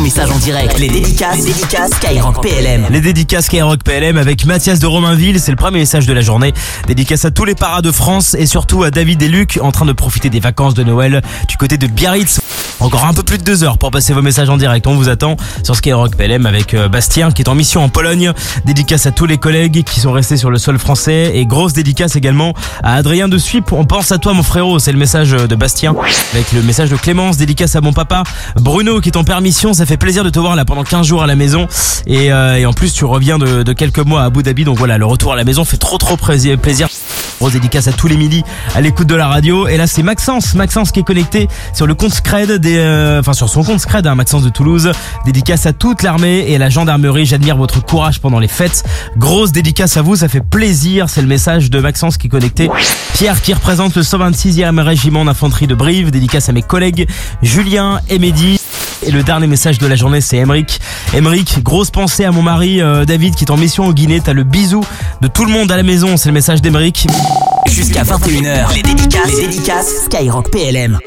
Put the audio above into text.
message en direct. Les dédicaces, les dédicaces Skyrock PLM. Les dédicaces Skyrock PLM avec Mathias de Romainville, c'est le premier message de la journée. Dédicace à tous les paras de France et surtout à David et Luc en train de profiter des vacances de Noël du côté de Biarritz. Encore un peu plus de deux heures pour passer vos messages en direct. On vous attend sur Skyrock PLM avec euh, Bastien qui est en mission en Pologne. Dédicace à tous les collègues qui sont restés sur le sol français et grosse dédicace également à Adrien de Suip. On pense à toi mon frérot, c'est le message de Bastien avec le message de Clémence. Dédicace à mon papa Bruno qui est en permission. Ça fait plaisir de te voir là pendant 15 jours à la maison et, euh, en plus tu reviens de, de quelques mois à Abu Dhabi. Donc voilà, le retour à la maison fait trop trop plaisir. Grosse dédicace à tous les midis à l'écoute de la radio. Et là, c'est Maxence. Maxence qui est connecté sur le compte Scred, des, euh, enfin sur son compte Scred, hein, Maxence de Toulouse. Dédicace à toute l'armée et à la gendarmerie. J'admire votre courage pendant les fêtes. Grosse dédicace à vous, ça fait plaisir. C'est le message de Maxence qui est connecté. Pierre qui représente le 126e régiment d'infanterie de Brive. Dédicace à mes collègues Julien et Mehdi. Et le dernier message de la journée, c'est Emric. Emric, grosse pensée à mon mari euh, David qui est en mission au Guinée. T'as le bisou de tout le monde à la maison. C'est le message d'Emric. Jusqu'à 21h, les dédicaces, les dédicaces Skyrock PLM.